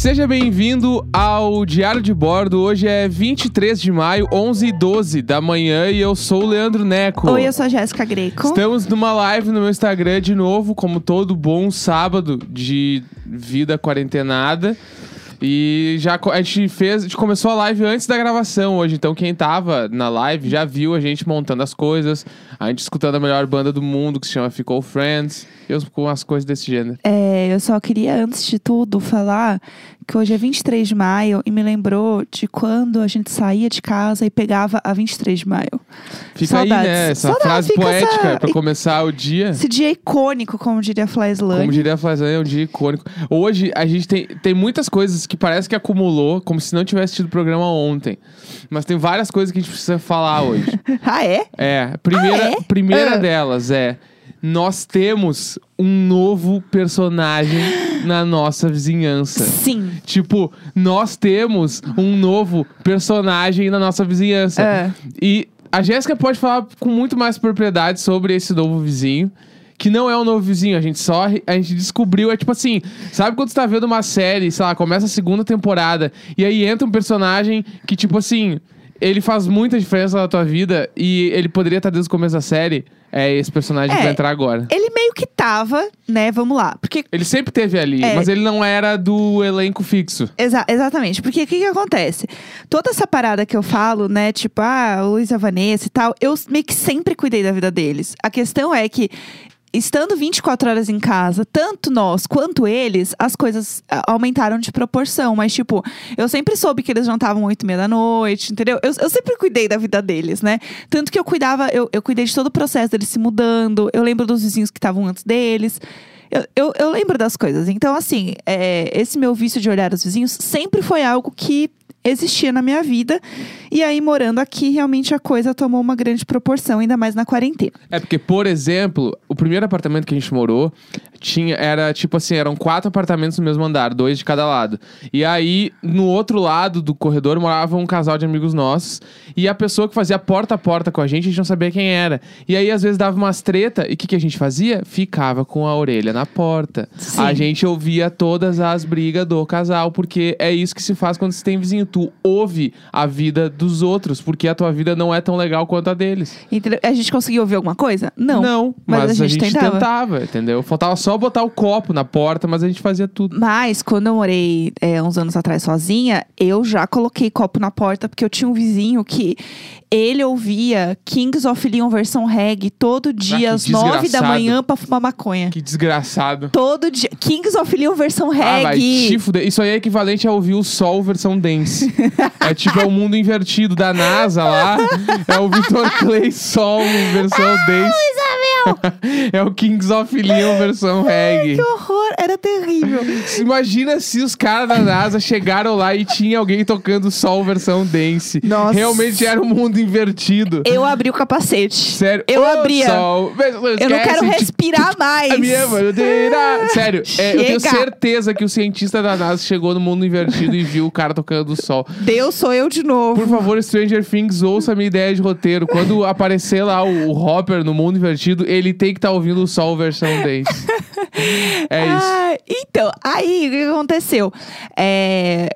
Seja bem-vindo ao Diário de Bordo. Hoje é 23 de maio, 11 e 12 da manhã e eu sou o Leandro Neco. Oi, eu sou a Jéssica Greco. Estamos numa live no meu Instagram de novo, como todo bom sábado de vida quarentenada. E já a gente fez, a gente começou a live antes da gravação hoje, então quem tava na live já viu a gente montando as coisas, a gente escutando a melhor banda do mundo que se chama Ficou Friends, eu com as coisas desse gênero. É, eu só queria, antes de tudo, falar que hoje é 23 de maio e me lembrou de quando a gente saía de casa e pegava a 23 de maio. Fica aí, Saudades. né, essa Saudades, frase fica essa- poética pra começar o dia. Esse dia icônico, como diria a Fly Slane. Como diria Flazana, é um dia icônico. Hoje a gente tem, tem muitas coisas que parece que acumulou, como se não tivesse tido programa ontem. Mas tem várias coisas que a gente precisa falar hoje. ah, é? É, a primeira, Ah, é? primeira Ah. delas é: nós temos um novo personagem na nossa vizinhança. Sim. Tipo, nós temos um novo personagem na nossa vizinhança. É. E a Jéssica pode falar com muito mais propriedade sobre esse novo vizinho. Que não é um novo vizinho, a gente só a gente descobriu, é tipo assim, sabe quando você tá vendo uma série, sei lá, começa a segunda temporada, e aí entra um personagem que, tipo assim, ele faz muita diferença na tua vida e ele poderia estar desde o começo da série. É esse personagem que É. vai entrar agora. Ele meio que tava, né? Vamos lá. Porque Ele sempre teve ali, É. mas ele não era do elenco fixo. Exa- exatamente, porque o que, que acontece? Toda essa parada que eu falo, né, tipo, ah, o Luiz e a Vanessa e tal, eu meio que sempre cuidei da vida deles. A questão é que, estando 24 horas em casa, tanto nós quanto eles, as coisas ah, aumentaram de proporção. Mas, tipo, eu sempre soube que eles jantavam 8 e meia da noite, entendeu? Eu, eu sempre cuidei da vida deles, né? Tanto que eu cuidava, eu, eu cuidei de todo o processo deles se mudando, eu lembro dos vizinhos que estavam antes deles. Eu, eu, eu lembro das coisas. Então, assim, é, esse meu vício de olhar os vizinhos sempre foi algo que existia na minha vida. E aí, morando aqui, realmente a coisa tomou uma grande proporção, ainda mais na quarentena. É porque, por exemplo, o primeiro apartamento que a gente morou tinha era tipo assim, eram quatro apartamentos no mesmo andar, dois de cada lado. E aí, no outro lado do corredor morava um casal de amigos nossos, e a pessoa que fazia porta a porta com a gente, a gente não sabia quem era. E aí às vezes dava umas treta, e o que, que a gente fazia? Ficava com a orelha na porta. Sim. A gente ouvia todas as brigas do casal, porque é isso que se faz quando você tem vizinho. Tu ouve a vida dos outros, porque a tua vida não é tão legal quanto a deles. Entendeu? A gente conseguiu ouvir alguma coisa? Não. Não, mas, mas, a gente, tentava. entendeu? Faltava só botar o copo na porta, mas a gente fazia tudo. Mas quando eu morei é, uns anos atrás sozinha, eu já coloquei copo na porta, porque eu tinha um vizinho que ele ouvia Kings of Leon versão reggae todo dia, que às nove da manhã pra fumar maconha. Que desgraçado. Todo dia. Kings of Leon versão Ah, vai reggae. te fuder. Isso aí é equivalente a ouvir o Sol versão dance. É tipo, é o mundo invertido da NASA lá. É o Victor Clay Sol versão dance. é o Kings of Leon versão reggae. que horror, era terrível. Imagina se os caras da NASA chegaram lá e tinha alguém tocando Sol versão dance. Nossa. Realmente era um mundo invertido. Eu abri o capacete. Sério. Eu Ô, abria. Sol, Eu não quero respirar mais. Sério, é, eu tenho certeza que o cientista da NASA chegou no mundo invertido e viu o cara tocando o sol. Deus sou eu de novo. Por favor, Stranger Things, ouça a minha ideia de roteiro. Quando aparecer lá o, o Hopper no mundo invertido, ele tem que estar ouvindo o sol versão dance. É isso. Ah, então, aí o que aconteceu? É,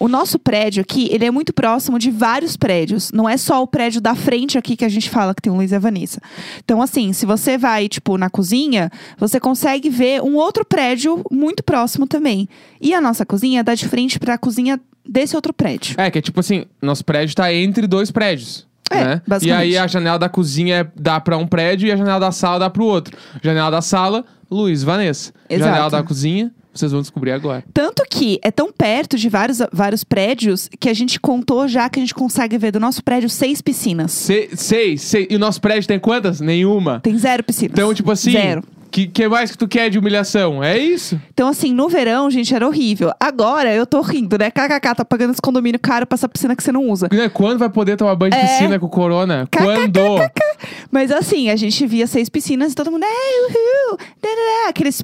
O nosso prédio aqui, ele é muito próximo de vários prédios. Não é só o prédio da frente aqui que a gente fala que tem o Luiz e a Vanessa. Então, assim, se você vai, tipo, na cozinha, você consegue ver um outro prédio muito próximo também. E a nossa cozinha dá de frente pra cozinha desse outro prédio. É, que é tipo assim, nosso prédio tá entre dois prédios. É, né? E aí a janela da cozinha é- dá pra um prédio e a janela da sala dá pro outro. Janela da sala, Luiz, Vanessa. Exato. Janela da cozinha, vocês vão descobrir agora. Tanto que é tão perto de vários, vários prédios que a gente contou já que a gente consegue ver do nosso prédio seis piscinas. Se, seis, seis. E o nosso prédio tem quantas? Nenhuma. Tem zero piscinas. Então, tipo assim. Zero. Que, que mais que tu quer de humilhação? É isso? Então, assim, no verão, gente, era horrível. Agora eu tô rindo, né? KKK, tá pagando esse condomínio caro pra essa piscina que você não usa. Né, Quando vai poder tomar banho de É. piscina com corona? Quando? Mas assim, a gente via seis piscinas e todo mundo, é, uhul, dadadá", aqueles.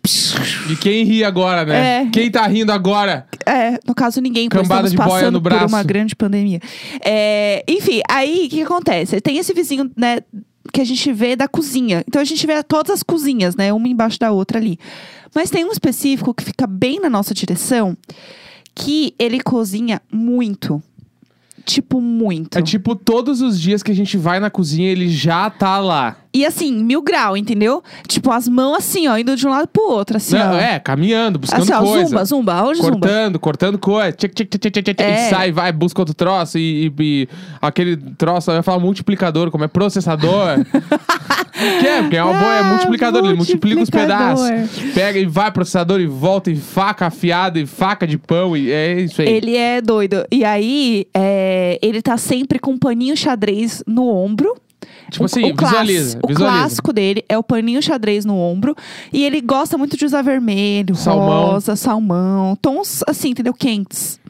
E quem ri agora, né? É. Quem tá rindo agora? É, no caso ninguém, Cambada estamos de boia passando no por braço. uma grande pandemia. É, enfim, aí o que, que acontece? Tem esse vizinho, né, que a gente vê da cozinha. Então a gente vê todas as cozinhas, né, uma embaixo da outra ali. Mas tem um específico que fica bem na nossa direção, que ele cozinha muito. Tipo, muito. É tipo, todos os dias que a gente vai na cozinha, ele já tá lá. E assim, mil grau, entendeu? Tipo, as mãos assim, ó, indo de um lado pro outro, assim, Não, ó. é, caminhando, buscando assim, ó, coisa. zumba, zumba, hoje zumba. Cortando, cortando coisa. Tchic, tchic, tchic, tchic, tchic, É. E sai, vai, busca outro troço. E, e- e aquele troço, eu ia falar multiplicador, como é processador. que é, porque é uma boa, é Ah, multiplicador, ele multiplica os multiplicador. pedaços. Pega e vai, processador, e volta, e faca afiada, e faca de pão, e é isso aí. Ele é doido. E aí, é, ele tá sempre com um paninho xadrez no ombro. Tipo O- assim, o visualiza, O visualiza. clássico dele é o paninho xadrez no ombro. E ele gosta muito de usar vermelho, Salmão. rosa, salmão. Tons assim, entendeu? Quentes.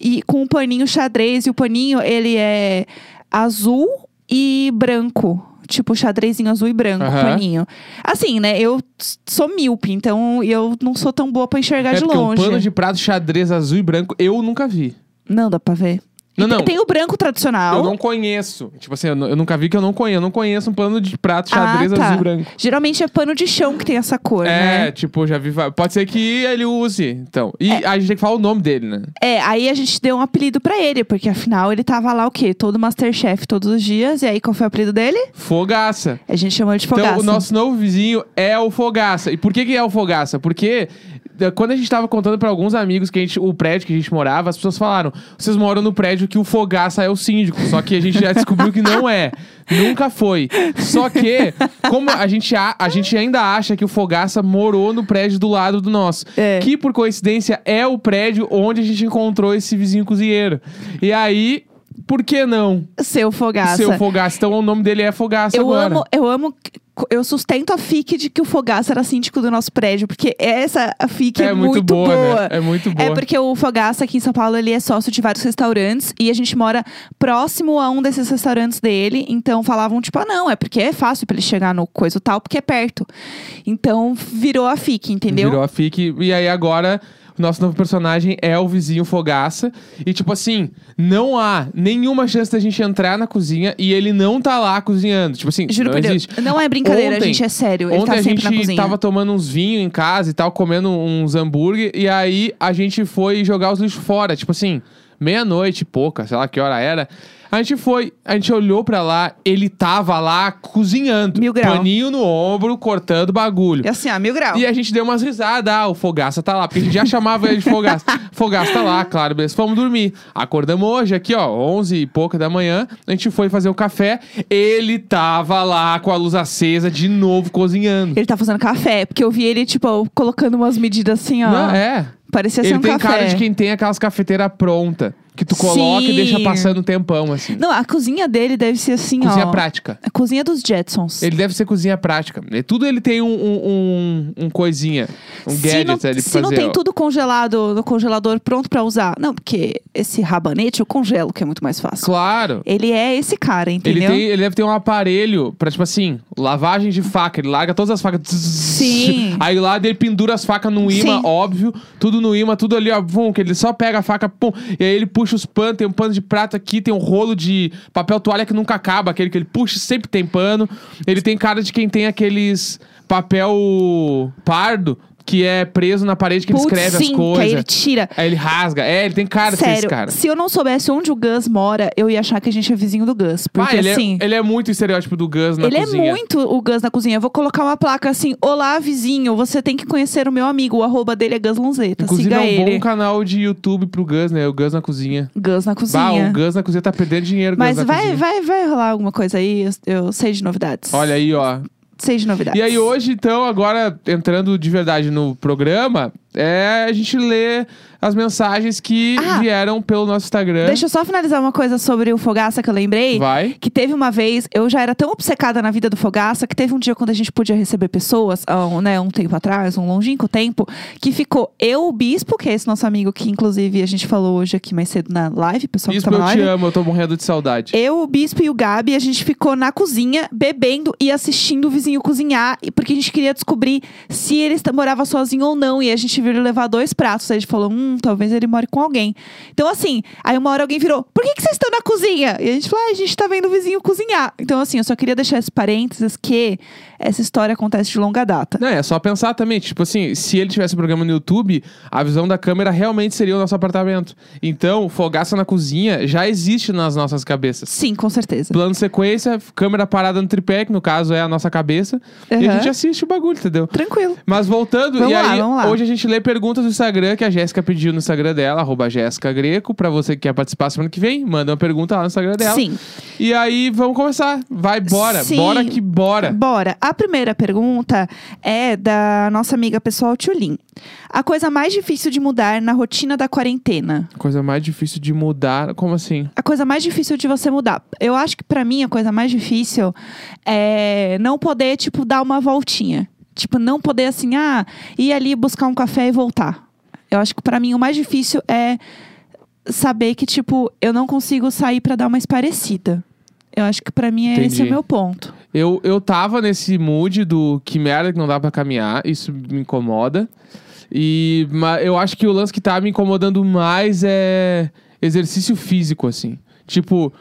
E com o paninho xadrez. E o paninho, ele é azul e branco. Tipo, xadrezinho azul e branco, o Aham. paninho. Assim, né? Eu sou míope, então eu não sou tão boa pra enxergar É de longe. um pano de prato xadrez azul e branco, eu nunca vi. Não, dá pra ver. Não, tem- não. Tem o branco tradicional. Eu não conheço. Tipo assim, eu, eu nunca vi que eu não conheço. Eu não conheço um pano de prato xadrez ah, tá. azul e branco. Geralmente é pano de chão que tem essa cor, É, né? tipo, já vi. Pode ser que ele use, então. E a gente tem que falar o nome dele, né? É, aí a gente deu um apelido pra ele, porque afinal ele tava lá o quê? Todo Masterchef todos os dias. E aí qual foi o apelido dele? Fogaça. A gente chamou de Fogaça. Então, o nosso novo vizinho é o Fogaça. E por que, que é o Fogaça? Porque quando a gente tava contando pra alguns amigos que a gente, o prédio que a gente morava, as pessoas falaram: vocês moram no prédio que o Fogaça é o síndico. Só que a gente já descobriu que não é. Nunca foi. Só que, como a gente, a, a gente ainda acha que o Fogaça morou no prédio do lado do nosso. É. Que, por coincidência, é o prédio onde a gente encontrou esse vizinho cozinheiro. E aí, por que não? Seu Fogaça. Seu Fogaça. Então o nome dele é Fogaça eu agora. amo, eu amo. Eu sustento a FIC de que o Fogaça era síndico do nosso prédio, porque essa FIC é, é muito, boa, né? É muito boa. É porque o Fogaça aqui em São Paulo ele é sócio de vários restaurantes e a gente mora próximo a um desses restaurantes dele. Então falavam tipo, ah, não, é porque é fácil pra ele chegar no coisa tal, porque é perto. Então virou a FIC, entendeu? Virou a FIC. E aí agora, o nosso novo personagem é o vizinho Fogaça. E tipo assim, não há nenhuma chance da gente entrar na cozinha e ele não tá lá cozinhando. Tipo assim, Juro não por Deus. existe. Não é brincadeira, Ontem- gente, é sério. Ele Ontem tá a sempre na gente cozinha. tava tomando uns vinhos em casa e tal, comendo uns hambúrguer. E aí a gente foi jogar os lixos fora. Tipo assim, meia-noite e pouca, sei lá que hora era. A gente foi, a gente olhou pra lá, ele tava lá cozinhando. Mil grau. Paninho no ombro, cortando bagulho. E assim, ah, mil grau. E a gente deu umas risadas. Ah, o Fogaça tá lá. Porque a gente já chamava ele de Fogaça. Fogaça tá lá, claro, beleza. Fomos dormir. Acordamos hoje aqui, ó, 11 e pouca da manhã. A gente foi fazer o café. Ele tava lá com a luz acesa, de novo, cozinhando. Ele tá fazendo café, porque eu vi ele, tipo, colocando umas medidas assim, ó. Não, é. Parecia ser Ele um tem café. cara de quem tem aquelas cafeteiras prontas. Que tu coloca e Sim. deixa passando um tempão, assim. Não, a cozinha dele deve ser assim, Cozinha ó. prática. A cozinha dos Jetsons. Ele deve ser cozinha prática. E tudo ele tem um, um, um, um coisinha. Um se gadget não, ali pra se fazer. não tem ó. tudo congelado no congelador pronto pra usar. Não, porque esse rabanete eu congelo, que é muito mais fácil. Claro. Ele é esse cara, Ele, entendeu? tem, ele deve ter um aparelho pra, tipo assim, lavagem de faca. Ele larga todas as facas. Sim. Aí lá ele pendura as facas no imã, Sim. óbvio. Tudo no imã, tudo ali, ó. Vum, que ele só pega a faca, pum. E aí ele puxa os panos. Tem um pano de prato aqui, tem um rolo de papel toalha que nunca acaba. Aquele que ele puxa, sempre tem pano. Ele tem cara de quem tem aqueles papel pardo que é preso na parede que ele Putz, escreve sim, as coisas. que aí ele tira. Aí ele rasga. É, ele tem cara de ser esse Sério, cara. se eu não soubesse onde o Gus mora, eu ia achar que a gente é vizinho do Gus. Porque ah, ele, assim. é, ele é muito estereótipo do Gus na Ele cozinha. é muito o Gus na cozinha. Eu vou colocar uma placa assim: Olá, vizinho, você tem que conhecer o meu amigo. O arroba dele é Gus Lonzeta. Inclusive Siga é um ele. bom canal de YouTube pro Gus, né? O Gus na cozinha. Gus na Bah, cozinha. o Gus na cozinha tá perdendo dinheiro, Mas vai, vai, vai rolar alguma coisa aí, eu, eu sei de novidades. Olha aí, ó. Sei de novidades. E aí hoje, então, agora entrando de verdade no programa, é a gente lê as mensagens que Ah. vieram pelo nosso Instagram. Deixa eu só finalizar uma coisa sobre o Fogaça que eu lembrei. Vai. Que teve uma vez, eu já era tão obcecada na vida do Fogaça, que teve um dia quando a gente podia receber pessoas, um, né, um tempo atrás, um longínquo tempo, que ficou eu, o Bispo, que é esse nosso amigo que inclusive a gente falou hoje aqui mais cedo na live, pessoal Isso que tá eu na te live. amo, eu tô morrendo de saudade. Eu, o Bispo e o Gabi, a gente ficou na cozinha, bebendo e assistindo o vizinho cozinhar, porque a gente queria descobrir se ele morava sozinho ou não. E a gente ele levar dois pratos. Aí a gente falou, hum, talvez ele more com alguém. Então, assim, aí uma hora alguém virou, por que, que vocês estão na cozinha? E a gente falou, ah, a gente tá vendo o vizinho cozinhar. Então, assim, eu só queria deixar esse parênteses que essa história acontece de longa data. Não, é só pensar também, tipo assim, se ele tivesse um programa no YouTube, a visão da câmera realmente seria o nosso apartamento. Então, fogaça na cozinha já existe nas nossas cabeças. Sim, com certeza. Plano sequência, câmera parada no tripé, que no caso é a nossa cabeça. E a gente assiste o bagulho, entendeu? Tranquilo. Mas voltando, Vamos e lá, aí, vamos lá. hoje a gente lê perguntas do Instagram que a Jéssica pediu no Instagram dela, arroba Jéssica Greco, pra você que quer participar semana que vem, manda uma pergunta lá no Instagram dela. Sim. E aí, vamos começar. Vai, bora. Sim. Bora que bora. Bora. A primeira pergunta é da nossa amiga pessoal Tulin. A coisa mais difícil de mudar na rotina da quarentena. Coisa mais difícil de mudar, como assim? A coisa mais difícil de você mudar. Eu acho que pra mim a coisa mais difícil é não poder, tipo, dar uma voltinha. Tipo, não poder assim, ah, ir ali buscar um café e voltar. Eu acho que pra mim o mais difícil é saber que, tipo, eu não consigo sair pra dar uma esparecida. Eu acho que pra mim é esse o meu ponto. Eu, eu tava nesse mood do que merda que não dá pra caminhar, isso me incomoda. E mas eu acho que o lance que tá me incomodando mais é exercício físico, assim. Tipo,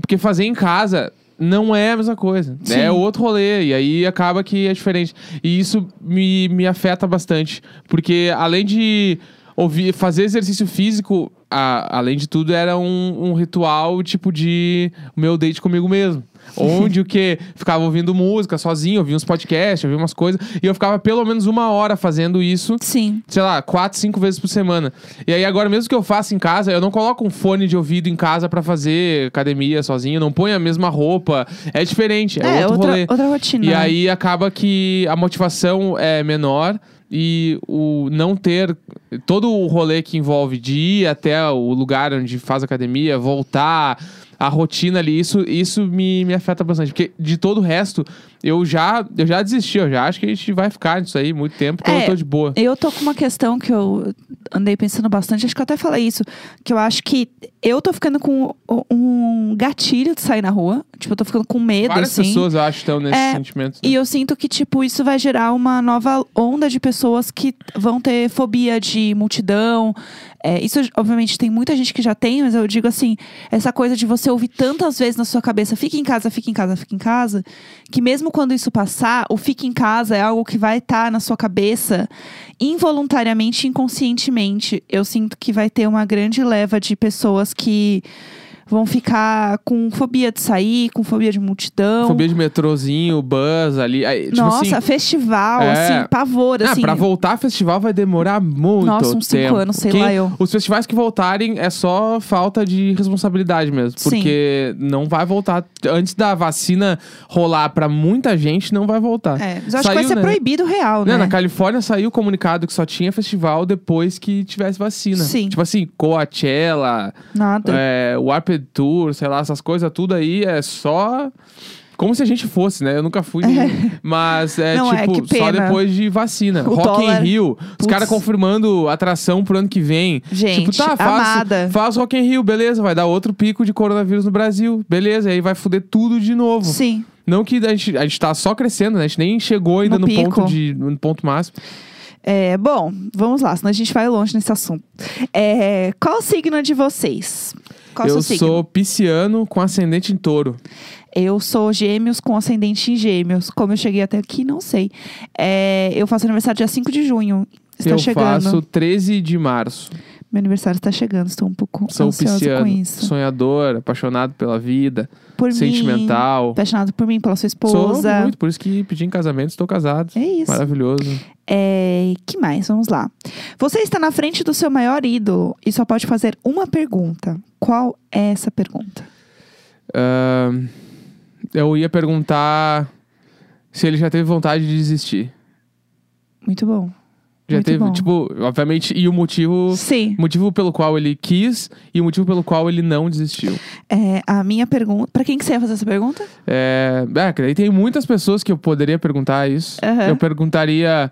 porque fazer em casa não é a mesma coisa. Sim. É outro rolê. E aí acaba que é diferente. E isso me, me afeta bastante. Porque além de ouvir, fazer exercício físico, a- além de tudo, era um, um ritual tipo de meu date comigo mesmo. Onde o que? Ficava ouvindo música sozinho, ouvia uns podcasts, ouvia umas coisas. E eu ficava pelo menos uma hora fazendo isso Sim. sei lá, quatro, cinco vezes por semana. E aí agora, mesmo que eu faça em casa, eu não coloco um fone de ouvido em casa pra fazer academia sozinho, não ponho a mesma roupa. É diferente, é, É, outro outra, rolê. outra rotina. E né? aí acaba que a motivação é menor e o não ter todo o rolê que envolve de ir até o lugar onde faz academia, voltar, a rotina ali, isso, isso me, me afeta bastante. Porque de todo o resto, eu já, eu já desisti, eu já acho que a gente vai ficar nisso aí muito tempo, então É, eu tô de boa. Eu tô com uma questão que eu andei pensando bastante, acho que eu até falei isso, que eu acho que eu tô ficando com um gatilho de sair na rua. Tipo, eu tô ficando com medo, Várias assim. pessoas, eu acho, estão nesse É, sentimento. né? E eu sinto que, tipo, isso vai gerar uma nova onda de pessoas que vão ter fobia de multidão. É, isso, obviamente, tem muita gente que já tem, mas eu digo assim: essa coisa de você ouvir tantas vezes na sua cabeça, fica em casa, fica em casa, fica em casa, que mesmo quando isso passar, o fica em casa é algo que vai estar na sua cabeça involuntariamente, inconscientemente. Eu sinto que vai ter uma grande leva de pessoas que vão ficar com fobia de sair, com fobia de multidão. Fobia de metrozinho, buzz ali. aí, tipo Nossa, assim, festival, É. assim, pavor, ah, assim. pra voltar festival vai demorar muito Nossa, uns cinco tempo. anos, sei Quem- lá eu. Os festivais que voltarem é só falta de responsabilidade mesmo. Sim. Porque não vai voltar. Antes da vacina rolar pra muita gente, não vai voltar. É, mas eu acho que vai Saiu, ser né? proibido real, Né, né? Na Califórnia saiu o comunicado que só tinha festival depois que tivesse vacina. Sim. Tipo assim, Coachella, Nada. é, Warped Tour, sei lá, essas coisas tudo aí é só. Como se a gente fosse, né? Eu nunca fui. nenhum. Mas é Não, é, tipo, que só depois de vacina. O Rock dólar- in Rio. Os caras confirmando atração pro ano que vem. Gente, tipo, tá, faz, amada. faz Rock in Rio, beleza. Vai dar outro pico de coronavírus no Brasil. Beleza, e aí vai foder tudo de novo. Sim. Não que a gente, a gente tá só crescendo, né? A gente nem chegou ainda No no, ponto de, no ponto máximo. É, bom, vamos lá, senão a gente vai longe nesse assunto. É, qual o signo de vocês? Qual eu sou pisciano com ascendente em touro. Eu sou gêmeos com ascendente em gêmeos. Como eu cheguei até aqui, não sei. É, eu faço aniversário dia 5 de junho. Está eu chegando. faço 13 de março. Meu aniversário está chegando, estou um pouco Sou ansiosa pisciano, com isso. sonhador, apaixonado pela vida, Por mim, sentimental. apaixonado por mim, pela sua Sou esposa. muito, por isso que pedi em casamento, estou casado. É isso. Maravilhoso. É, que mais? Vamos lá. Você está na frente do seu maior ídolo e só pode fazer uma pergunta. Qual é essa pergunta? Ahn, eu ia perguntar se ele já teve vontade de desistir. Muito bom. Já Muito teve, bom. tipo, obviamente, e o motivo, Sim. motivo pelo qual ele quis e o motivo pelo qual ele não desistiu. É, a minha pergunta. Pra quem que você ia fazer essa pergunta? É, é, que daí tem muitas pessoas que eu poderia perguntar isso. Aham. Eu perguntaria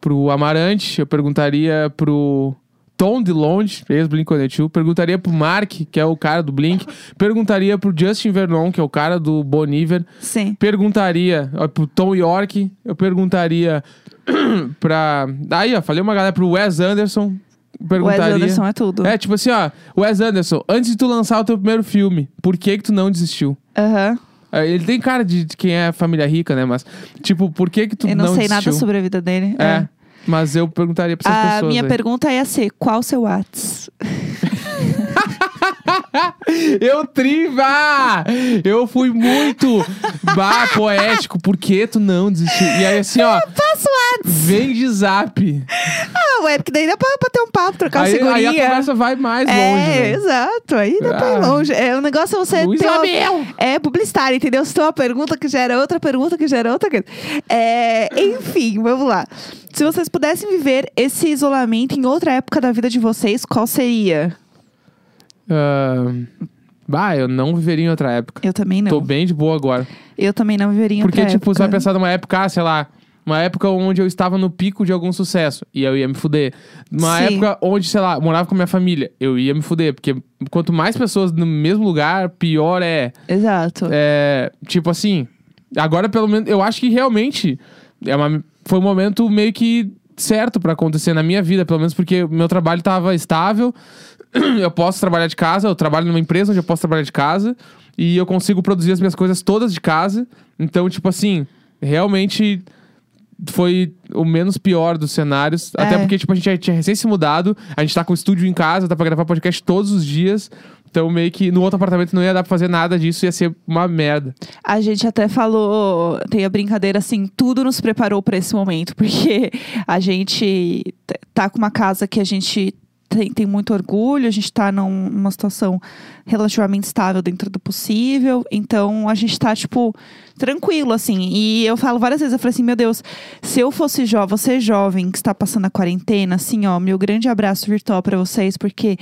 pro Amarante, eu perguntaria pro Tom DeLonge, ex-Blink-182. Perguntaria pro Mark, que é o cara do Blink. Perguntaria pro Justin Vernon, que é o cara do Bon Iver. Sim. Perguntaria ó, pro Tom York. Eu perguntaria pra... Aí, ó, falei uma galera pro Wes Anderson. O Wes Perguntaria... Anderson é tudo. É, tipo assim, ó, Wes Anderson, antes de tu lançar o teu primeiro filme, por que que tu não desistiu? Aham. É, Ele tem cara de, quem é família rica, né? Mas, tipo, por que que tu Eu não, sei desistiu? nada sobre a vida dele. É, mas eu perguntaria pra essas A pessoas minha aí. pergunta ia ser: qual o seu Whats? Eu triva! Eu fui muito bah, poético, por que tu não desistiu? E aí, assim, ó, vem de zap. Ah, ué, porque daí dá pra bater um papo, trocar uma Aí, aí a conversa vai mais é, longe, né? exato. Aí dá pra ir Ah. longe. É, o negócio é você Luiz ter uma-! É publicitário, entendeu? Se tem uma pergunta que gera outra pergunta que gera outra. É, enfim, vamos lá. Se vocês pudessem viver esse isolamento em outra época da vida de vocês, qual seria? Ah, bah, eu não viveria em outra época. Eu também não. Tô bem de boa agora. Eu também não viveria em Porque, outra tipo, época. você vai pensar numa época, ah, sei lá, uma época onde eu estava no pico de algum sucesso e eu ia me fuder. Uma Sim. época onde, sei lá, morava com a minha família, eu ia me fuder. Porque quanto mais pessoas no mesmo lugar, pior é. Exato. É, tipo assim, agora pelo menos, eu acho que realmente é uma, foi um momento meio que certo pra acontecer na minha vida, pelo menos porque meu trabalho tava estável, eu posso trabalhar de casa, eu trabalho numa empresa onde eu posso trabalhar de casa e eu consigo produzir as minhas coisas todas de casa. Então, tipo assim, realmente foi o menos pior dos cenários. Até É. porque, tipo, a gente tinha recém se mudado, a gente tá com o estúdio em casa, dá pra gravar podcast todos os dias. Então, meio que no outro apartamento não ia dar pra fazer nada disso, ia ser uma merda. A gente até falou, tem a brincadeira assim, tudo nos preparou pra esse momento, porque a gente tá com uma casa que a gente tem, tem muito orgulho, a gente tá num- numa situação relativamente estável dentro do possível, então a gente tá, tipo, tranquilo, assim. E eu falo várias vezes, eu falei assim, meu Deus, se eu fosse jovem, você jovem que está passando a quarentena, assim, ó, meu grande abraço virtual pra vocês, porque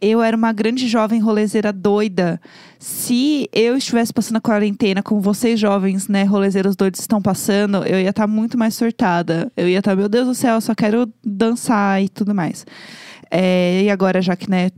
eu era uma grande jovem rolezeira doida. Se eu estivesse passando a quarentena como vocês jovens, né, rolezeiros doidos estão passando, eu ia estar muito mais surtada. Eu ia estar, meu Deus do céu, eu só quero dançar e tudo mais. É, e agora, já que, né,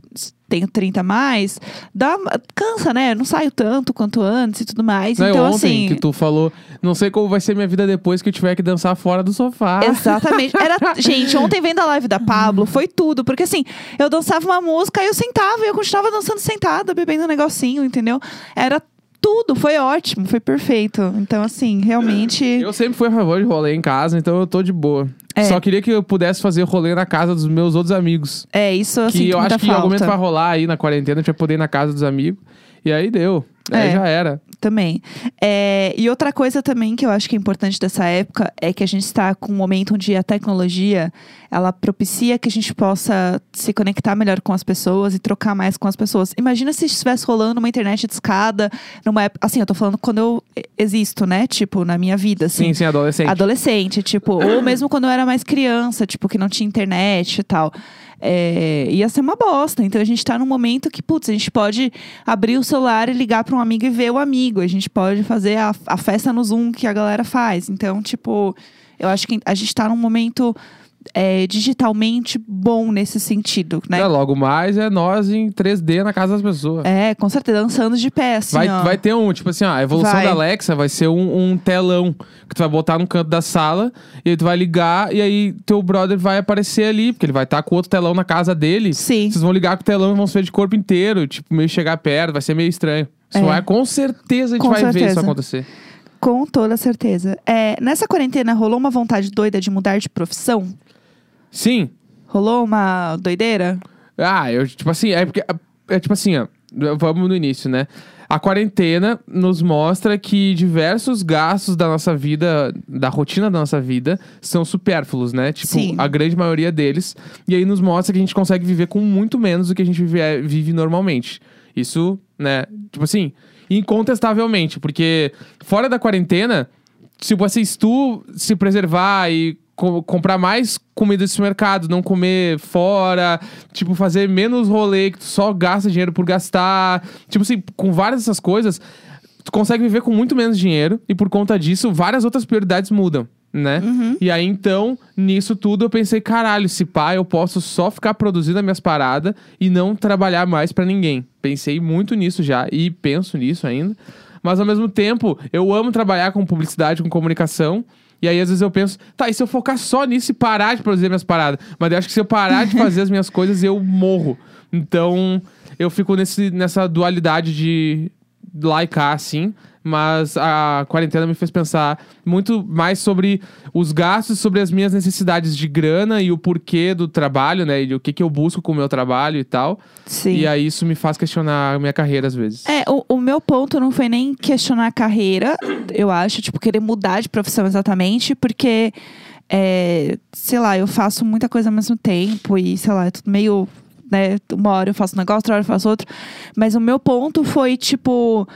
tenho 30 a mais, dá, cansa, né? Não saio tanto quanto antes e tudo mais. Não é então, ontem assim. que tu falou, não sei como vai ser minha vida depois que eu tiver que dançar fora do sofá. Exatamente. Era, gente, ontem vendo a live da Pablo, foi tudo. Porque assim, eu dançava uma música e eu sentava e eu continuava dançando sentada, bebendo um negocinho, entendeu? Era tudo, foi ótimo, foi perfeito. Então, assim, realmente. Eu sempre fui a favor de rolê em casa, então eu tô de boa. É. Só queria que eu pudesse fazer rolê na casa dos meus outros amigos. É, isso eu que sinto eu muita acho que em algum falta. momento vai rolar aí na quarentena, a gente vai poder ir na casa dos amigos. E aí deu. É. já era. Também. É, e outra coisa também que eu acho que é importante dessa época é que a gente está com um momento onde a tecnologia ela propicia que a gente possa se conectar melhor com as pessoas e trocar mais com as pessoas. Imagina se estivesse rolando uma internet de escada numa época. Assim, eu tô falando quando eu existo, né? Tipo, na minha vida, assim. Sim, sim, adolescente. Adolescente, tipo, ou mesmo quando eu era mais criança, tipo, que não tinha internet e tal. É, ia ser uma bosta. Então a gente tá num momento que, putz, a gente pode abrir o celular e ligar pra um amigo e ver o amigo. A gente pode fazer a, a festa no Zoom que a galera faz. Então, tipo, eu acho que a gente tá num momento é, digitalmente bom nesse sentido, né? É, logo mais é nós em 3D na casa das pessoas. É, com certeza, dançando de pé, assim, Vai, ó. vai ter um, tipo assim, ó, a evolução Vai. da Alexa vai ser um, um telão que tu vai botar no canto da sala e aí tu vai ligar e aí teu brother vai aparecer ali, porque ele vai estar com outro telão na casa dele. Sim. Vocês vão ligar com o telão e vão se ver de corpo inteiro, tipo, meio chegar perto, vai ser meio estranho. Isso É. vai, com certeza a gente Com vai ver isso certeza. acontecer. Com toda certeza. É, nessa quarentena, rolou uma vontade doida de mudar de profissão? Sim. Rolou uma doideira? Ah, eu, tipo assim, é porque. É tipo assim, ó. Vamos no início, né? A quarentena nos mostra que diversos gastos da nossa vida, da rotina da nossa vida, são supérfluos, né? Tipo, Sim. a grande maioria deles. E aí nos mostra que a gente consegue viver com muito menos do que a gente vive, vive normalmente. Isso, né? Tipo assim, incontestavelmente. Porque fora da quarentena, tipo assim, se tu se preservar e co- comprar mais comida desse mercado, não comer fora, tipo, fazer menos rolê, que tu só gasta dinheiro por gastar. Tipo assim, com várias dessas coisas, tu consegue viver com muito menos dinheiro e por conta disso, várias outras prioridades mudam. né? E aí, então, nisso tudo, eu pensei, caralho, se pá, eu posso só ficar produzindo as minhas paradas e não trabalhar mais pra ninguém. Pensei muito nisso já e penso nisso ainda. Mas ao mesmo tempo, eu amo trabalhar com publicidade, com comunicação. E aí, às vezes, eu penso, tá, e se eu focar só nisso e parar de produzir minhas paradas? Mas eu acho que se eu parar de fazer as minhas coisas, eu morro. Então, eu fico nesse, nessa dualidade de cá, assim. Mas a quarentena me fez pensar muito mais sobre os gastos, sobre as minhas necessidades de grana e o porquê do trabalho, né? E o que, que eu busco com o meu trabalho e tal. Sim. E aí isso me faz questionar a minha carreira às vezes. É, o, o meu ponto não foi nem questionar a carreira, eu acho, tipo, querer mudar de profissão exatamente, porque, é, sei lá, eu faço muita coisa ao mesmo tempo e, sei lá, é tudo meio, né, uma hora eu faço um negócio, outra hora eu faço outro. Mas o meu ponto foi, tipo.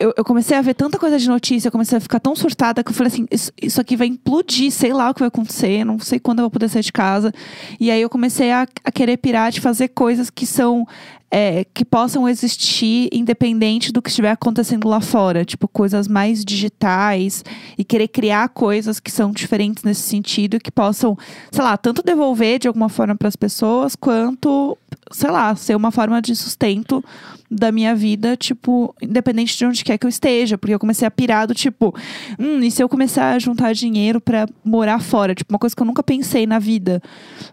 Eu, eu comecei a ver tanta coisa de notícia, eu comecei a ficar tão surtada que eu falei assim: isso, isso aqui vai implodir, sei lá o que vai acontecer, não sei quando eu vou poder sair de casa. E aí eu comecei a, a querer pirar de fazer coisas que são é, que possam existir independente do que estiver acontecendo lá fora. Tipo, coisas mais digitais e querer criar coisas que são diferentes nesse sentido, que possam, sei lá, tanto devolver de alguma forma para as pessoas, quanto, sei lá, ser uma forma de sustento da minha vida, tipo, independente de onde quer que eu esteja. Porque eu comecei a pirar do tipo, hum, e se eu começar a juntar dinheiro para morar fora? Tipo, uma coisa que eu nunca pensei na vida.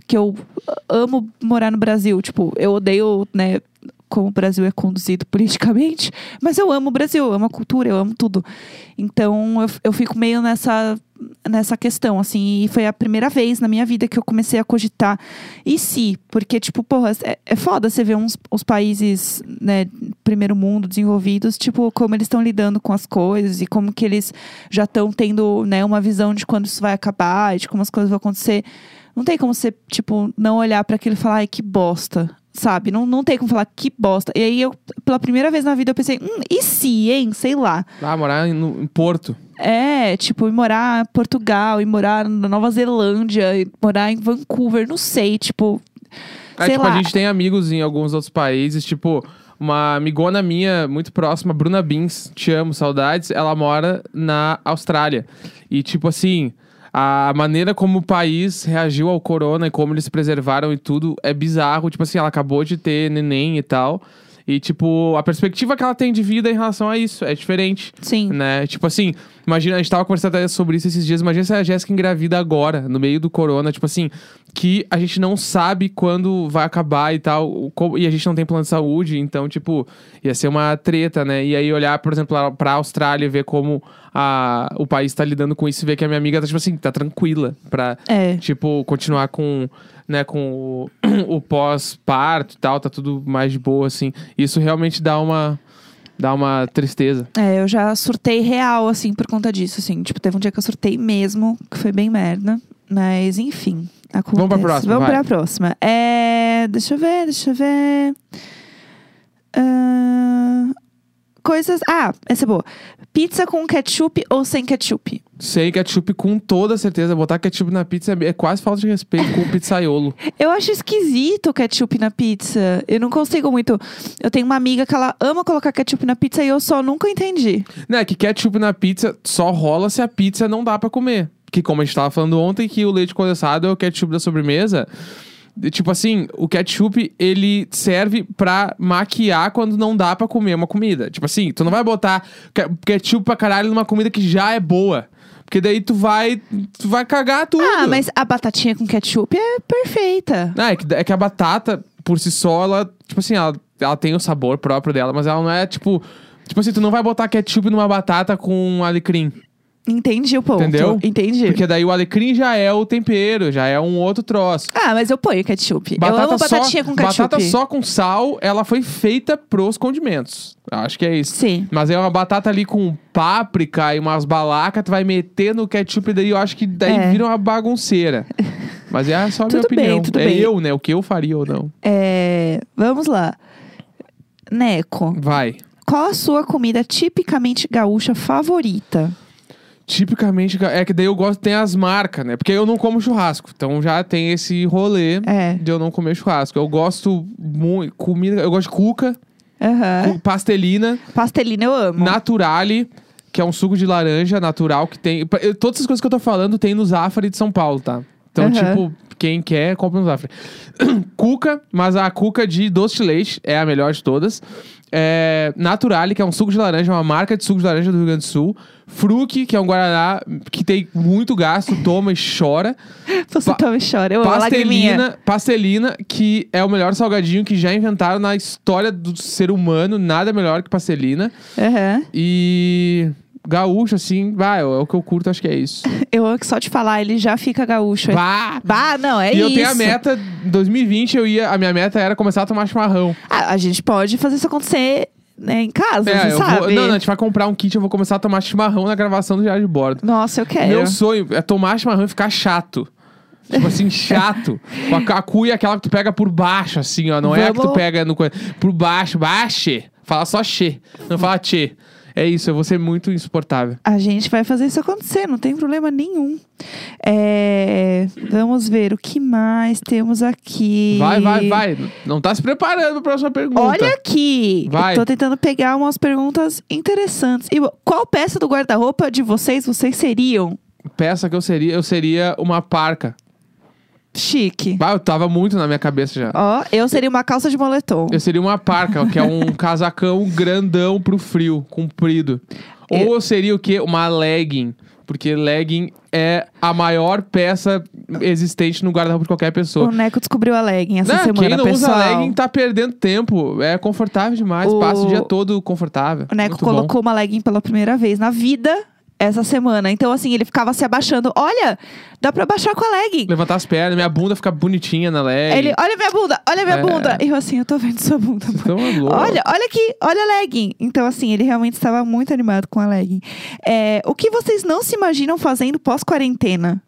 Que eu amo morar no Brasil. Tipo, eu odeio, né? Como o Brasil é conduzido politicamente, mas eu amo o Brasil, eu amo a cultura, eu amo tudo. Então eu, eu fico meio nessa, nessa questão, assim, e foi a primeira vez na minha vida que eu comecei a cogitar. E se? Porque, tipo, porra, é, é foda você ver uns, os países, né, primeiro mundo, desenvolvidos, tipo, como eles estão lidando com as coisas e como que eles já estão tendo, né, uma visão de quando isso vai acabar e de como as coisas vão acontecer. Não tem como você, tipo, não olhar para aquilo e falar, ai, que bosta. Sabe? Não, não tem como falar que bosta. E aí eu, pela primeira vez na vida, eu pensei, hum, e se, hein? Sei lá. Ah, morar em, no- em Porto. É, tipo, ir morar em Portugal, ir morar na Nova Zelândia, ir morar em Vancouver, não sei, tipo. É, sei tipo, lá. a gente tem amigos em alguns outros países, tipo, uma amigona minha muito próxima, Bruna Bins, te amo, saudades, ela mora na Austrália. E, tipo assim, a maneira como o país reagiu ao corona e como eles se preservaram e tudo é bizarro. Tipo assim, ela acabou de ter neném e tal. E, tipo, a perspectiva que ela tem de vida em relação a isso é diferente. Sim. Né? Tipo assim, imagina, a gente tava conversando sobre isso esses dias. Imagina se a Jéssica engravida agora, no meio do corona, tipo assim, que a gente não sabe quando vai acabar e tal, e a gente não tem plano de saúde, então, tipo, ia ser uma treta, né? E aí olhar, por exemplo, pra Austrália e ver como a, o país tá lidando com isso e ver que a minha amiga tá, tipo assim, tá tranquila pra, É. tipo, continuar com, né, com o, o pós-parto e tal, tá tudo mais de boa, assim. Isso realmente dá uma, dá uma tristeza. É, eu já surtei real, assim, por conta disso, assim. Tipo, teve um dia que eu surtei mesmo, que foi bem merda. Mas, enfim, acontece. Vamos pra próxima, Vamos vai. pra próxima. É, deixa eu ver, deixa eu ver. Ah, coisas... Ah, essa é boa. Pizza com ketchup ou sem ketchup? Sem ketchup, com toda certeza. Botar ketchup na pizza é é quase falta de respeito com o pizzaiolo. Eu acho esquisito o ketchup na pizza. Eu não consigo muito. Eu tenho uma amiga que ela ama colocar ketchup na pizza e eu só nunca entendi. Não, é que ketchup na pizza só rola se a pizza não dá pra comer. Que como a gente tava falando ontem, que o leite condensado é o ketchup da sobremesa. Tipo assim, o ketchup, ele serve pra maquiar quando não dá pra comer uma comida. Tipo assim, tu não vai botar ke- ketchup pra caralho numa comida que já é boa. Porque daí tu vai, tu vai cagar tudo. Ah, mas a batatinha com ketchup é perfeita. Não, é que, é que a batata, por si só, ela, tipo assim, ela, ela tem o sabor próprio dela, mas ela não é, tipo... Tipo assim, tu não vai botar ketchup numa batata com alecrim. Entendi o ponto. Entendeu? Entendi. Porque daí o alecrim já é o tempero, já é um outro troço. Ah, mas eu ponho ketchup. Batata eu amo só, batatinha com ketchup. Batata só com sal, ela foi feita pros condimentos. Acho que é isso. Sim. Mas é uma batata ali com páprica e umas balacas, tu vai meter no ketchup e daí eu acho que daí É. vira uma bagunceira. Mas é só a minha Tudo bem, opinião. tudo é bem. eu, né? O que eu faria ou não. É, vamos lá. Neco, Vai. qual a sua comida tipicamente gaúcha favorita? Tipicamente, é que daí eu gosto, tem as marcas, né? Porque eu não como churrasco. Então já tem esse rolê É. de eu não comer churrasco. Eu gosto muito, comida, eu gosto de cuca, cu- pastelina, Pastelina eu amo. naturale, que é um suco de laranja natural que tem. Todas as coisas que eu tô falando tem no Zafari de São Paulo, tá? Então, Aham. tipo, quem quer, compra no Zafari. Cuca, mas a Cuca de doce de leite é a melhor de todas. É, Naturale, que é um suco de laranja, uma marca de suco de laranja do Rio Grande do Sul. Fruc, que é um Guaraná que tem muito gasto, toma e chora. Você Pa- toma e chora. Eu. Pastelina, pastelina, que é o melhor salgadinho que já inventaram na história do ser humano. Nada melhor que pastelina. Aham. E gaúcho, assim, vai, é o que eu curto, acho que é isso. Eu só de falar, ele já fica gaúcho. É- Bah! Bah, não, é e isso. eu tenho a meta, em 2020 eu ia, a minha meta era começar a tomar chimarrão. Ah, a gente pode fazer isso acontecer né, em casa, É, você sabe? vou, não, não, a gente vai comprar um kit, eu vou começar a tomar chimarrão na gravação do Diário de Bordo. Nossa, eu quero. Meu sonho é tomar chimarrão e ficar chato. Tipo assim, chato. Com a, a cuia é aquela que tu pega por baixo, assim, ó. Não é a que tu Vamos- pega no. Por baixo, baixe. Fala só che. Não fala tchê. É isso, eu vou ser muito insuportável. A gente vai fazer isso acontecer, não tem problema nenhum. É, Vamos ver o que mais temos aqui. Vai, vai, vai. Não tá se preparando pra próxima pergunta. Olha aqui. Vai. Eu tô tentando pegar umas perguntas interessantes. E qual peça do guarda-roupa de vocês vocês seriam? Peça que eu seria, eu seria uma parca. Chique. Bah, eu tava muito na minha cabeça já. Ó, eu seria uma calça de moletom. Eu seria uma parca, que é um casacão grandão pro frio, comprido. Ou eu seria o quê? Uma legging. Porque legging é a maior peça existente no guarda-roupa de qualquer pessoa. O Neco descobriu a legging essa Não, semana, quem não pessoal. usa legging tá perdendo tempo. É confortável demais. O- Passa o dia todo confortável. O Neco Muito bom. colocou uma legging pela primeira vez na vida essa semana. Então, assim, ele ficava se abaixando. Olha, dá pra baixar com a legging. Levantar as pernas, minha bunda fica bonitinha na legging. Ele, olha minha bunda, olha minha É. bunda. E eu assim, eu tô vendo sua bunda. Então louco. Olha, olha aqui, olha a legging. Então, assim, ele realmente estava muito animado com a legging. É, o que vocês não se imaginam fazendo pós-quarentena?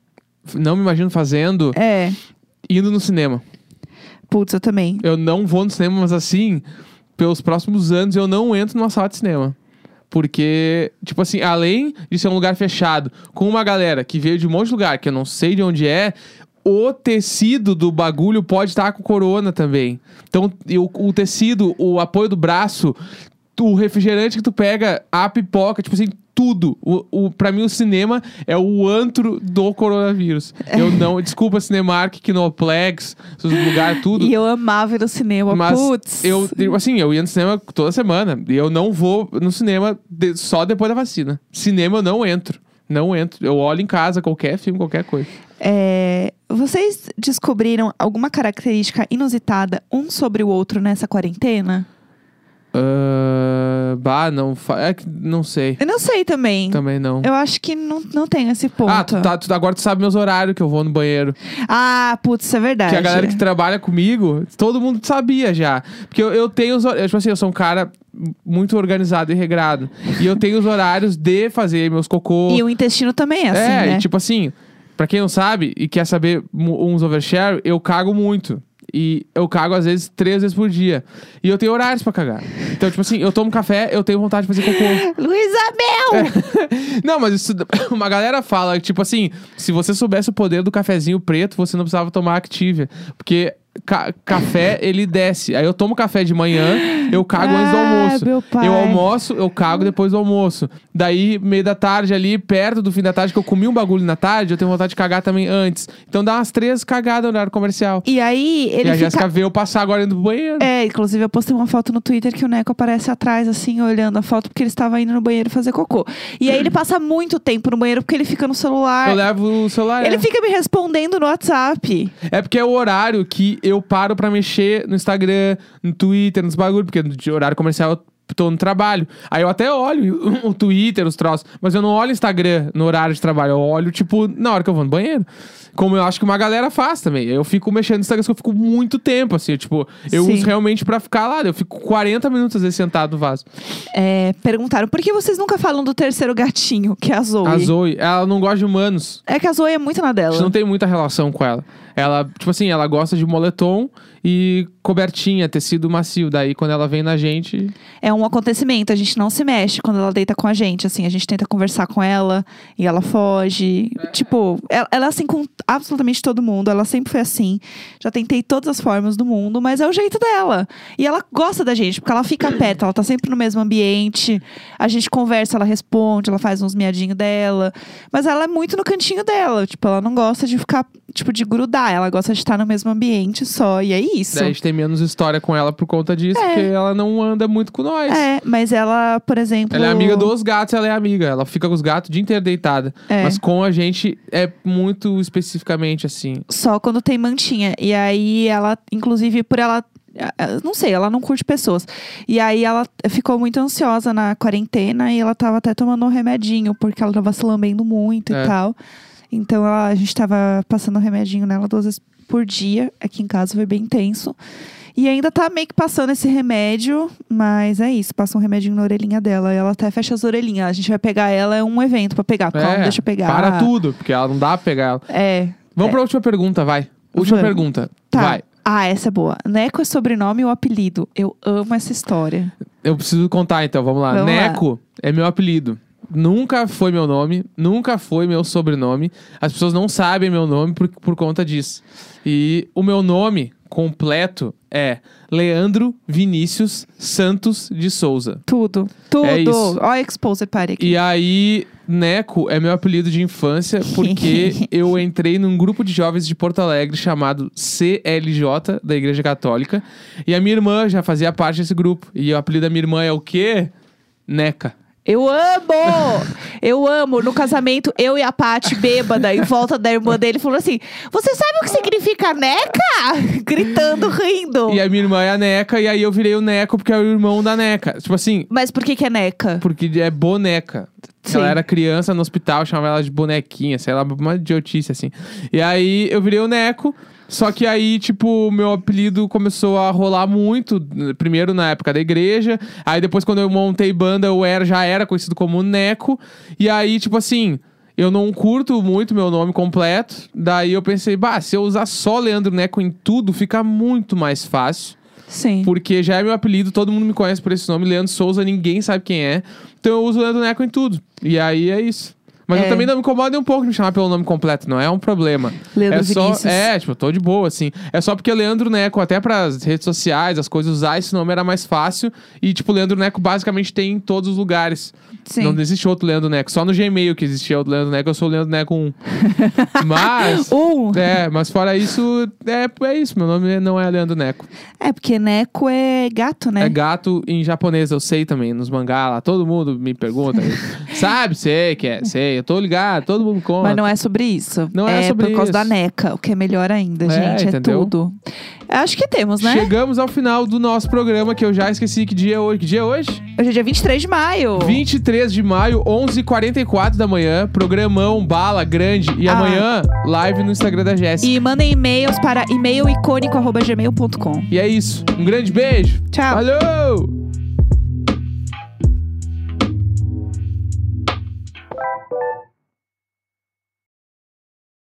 Não me imagino fazendo, É, indo no cinema. putz, eu também. Eu não vou no cinema, mas assim, pelos próximos anos eu não entro numa sala de cinema. Porque, tipo assim, além de ser um lugar fechado, com uma galera que veio de um monte de lugar, que eu não sei de onde é, o tecido do bagulho pode estar com corona também. Então, o, o tecido, o apoio do braço, o refrigerante que tu pega, a pipoca, tipo assim, tudo. O, o, pra mim, o cinema é o antro do coronavírus. Eu não. Desculpa, Cinemark, Kinoplex, esses lugares, tudo. E eu amava ir no cinema. Mas Putz. eu, eu, assim, eu ia no cinema toda semana. E eu não vou no cinema de- só depois da vacina. Cinema eu não entro. Não entro. Eu olho em casa, qualquer filme, qualquer coisa. É, vocês descobriram alguma característica inusitada um sobre o outro nessa quarentena? Ah, bah, não. fa- É que não sei. Eu não sei também. Também não. Eu acho que não, não tem esse ponto. Ah, tu, tá, tu- agora tu sabe meus horários que eu vou no banheiro. Ah, putz, isso é verdade. Que a galera que trabalha comigo, todo mundo sabia já. Porque eu, eu tenho os horários. Tipo assim, eu sou um cara muito organizado e regrado. E eu tenho os horários de fazer meus cocô. E o intestino também é assim, é, né? e tipo assim, pra quem não sabe e quer saber uns overshare, eu cago muito. E eu cago às vezes três vezes por dia. E eu tenho horários pra cagar. Então, tipo assim, eu tomo café, eu tenho vontade de fazer cocô. Luísa Mel! Não, mas isso, uma galera fala, tipo assim, se você soubesse o poder do cafezinho preto, você não precisava tomar Activia. Porque ca- café, ele desce. Aí eu tomo café de manhã, eu cago antes do Ah, almoço. meu pai. Eu almoço, eu cago depois do almoço. Daí, meio da tarde ali, perto do fim da tarde, que eu comi um bagulho na tarde, eu tenho vontade de cagar também antes. Então dá umas três cagadas no horário comercial. E aí, ele e a fica... Jéssica vê eu passar agora indo pro banheiro. É, inclusive eu postei uma foto no Twitter que o Neco aparece atrás, assim, olhando a foto, porque ele estava indo no banheiro fazer cocô. E aí ele passa muito tempo no banheiro porque ele fica no celular. Eu levo o celular. Ele é. fica me respondendo no WhatsApp. É porque é o horário que eu paro pra mexer no Instagram, no Twitter, nos bagulho, porque de horário comercial eu tô no trabalho. Aí eu até olho o Twitter, os troços, mas eu não olho o Instagram no horário de trabalho, eu olho, tipo, na hora que eu vou no banheiro. Como eu acho que uma galera faz também. Eu fico mexendo no Instagram, que eu fico muito tempo, assim, tipo, eu Sim. uso realmente pra ficar lá. Eu fico 40 minutos, às vezes, sentado no vaso. É, perguntaram, por que vocês nunca falam do terceiro gatinho, que é a Zoe? A Zoe, ela não gosta de humanos. É que a Zoe é muito na A dela. gente não tem muita relação com ela. Ela, tipo assim, ela gosta de moletom e cobertinha, tecido macio. Daí, quando ela vem na gente, É um acontecimento, a gente não se mexe quando ela deita com a gente, assim, a gente tenta conversar com ela e ela foge. Tipo, ela, ela é assim com absolutamente todo mundo, ela sempre foi assim. Já tentei todas as formas do mundo, mas é o jeito dela. E ela gosta da gente, porque ela fica perto, ela tá sempre no mesmo ambiente. A gente conversa, ela responde, ela faz uns miadinhos dela. Mas ela é muito no cantinho dela, tipo, ela não gosta de ficar, tipo, de grudar, ela gosta de estar no mesmo ambiente só, e é isso. Daí a gente tem menos história com ela por conta disso, É. porque ela não anda muito com nós. É, mas ela, por exemplo. Ela é amiga dos gatos, ela é amiga. Ela fica com os gatos o dia inteiro deitada. É. Mas com a gente é muito especificamente assim. Só quando tem mantinha. E aí ela, inclusive, por ela. eh, Não sei, ela não curte pessoas. E aí ela ficou muito ansiosa na quarentena e ela tava até tomando um remedinho, porque ela tava se lambendo muito É. e tal. Então ela- a gente tava passando remedinho nela duas vezes por dia. Aqui em casa foi bem intenso. E ainda tá meio que passando esse remédio, mas é isso, passa um remedinho na orelhinha dela. E ela até fecha as orelhinhas. A gente vai pegar ela, é um evento pra pegar. Calma, é, deixa eu pegar. Para tudo, porque ela não dá pra pegar ela. É. Vamos é. pra última pergunta, vai. Última Vamos. pergunta. Tá. Vai. Ah, essa é boa. Neco é sobrenome ou apelido? Eu amo essa história. Eu preciso contar então, vamos lá. Vamos lá. Neco é meu apelido. Nunca foi meu nome, nunca foi meu sobrenome. As pessoas não sabem meu nome por, por conta disso. E o meu nome completo é Leandro Vinícius Santos de Souza. Tudo. Tudo. É isso. Ó, a Exposer Party aqui. E aí, Neco é meu apelido de infância porque eu entrei num grupo de jovens de Porto Alegre chamado CLJ, da Igreja Católica. E a minha irmã já fazia parte desse grupo. E o apelido da minha irmã é o quê? Neca. Eu amo! Eu amo. No casamento, eu e a Paty, bêbada, em volta da irmã dele, falou assim: Você sabe o que significa neca? Gritando, rindo. E a minha irmã é a Neca, e aí eu virei o Neco porque é o irmão da Neca. Tipo assim, Mas por que, que é neca? porque é boneca. Sim. Ela era criança no hospital, chamava ela de bonequinha, sei lá, uma idiotice assim. E aí eu virei o Neco. Só que aí, tipo, meu apelido começou a rolar muito. Primeiro na época da igreja. Aí depois, quando eu montei banda, eu era, já era conhecido como Neco. E aí, tipo assim, eu não curto muito meu nome completo. Daí eu pensei, bah, se eu usar só Leandro Neco em tudo, fica muito mais fácil. Sim. Porque já é meu apelido, todo mundo me conhece por esse nome. Leandro Souza, ninguém sabe quem é. Então eu uso Leandro Neco em tudo. E aí é isso. Mas É. eu também não me incomodo um pouco de me chamar pelo nome completo, não é um problema. Leandro é só, Vinícius. É, tipo, eu tô de boa, assim. É só porque Leandro Neco, até pras redes sociais, as coisas, usar esse nome era mais fácil. E, tipo, Leandro Neco basicamente tem em todos os lugares. Sim. Não existe outro Leandro Neco. Só no Gmail que existia outro Leandro Neco, eu sou o Leandro Neco 1. mas. Um. É, mas fora isso, é, é isso. Meu nome não é Leandro Neco. É, porque neco é gato, né? É gato em japonês, eu sei também, nos mangá lá. Todo mundo me pergunta. Sabe, sei que é, sei. Eu tô ligado, todo mundo conta. Mas não é sobre isso. Não é sobre por causa isso. da neca, o que é melhor ainda, É, gente. É entendeu? tudo. Acho que temos, né? Chegamos ao final do nosso programa, que eu já esqueci que dia é hoje. Que dia é hoje? Hoje é dia 23 de maio. 23 de maio, 11h44 da manhã. Programão, bala, grande. E Ah. amanhã, live no Instagram da Jéssica. E mandem e-mails para e-mailicônico.gmail.com. E é isso. Um grande beijo. Tchau. Valeu!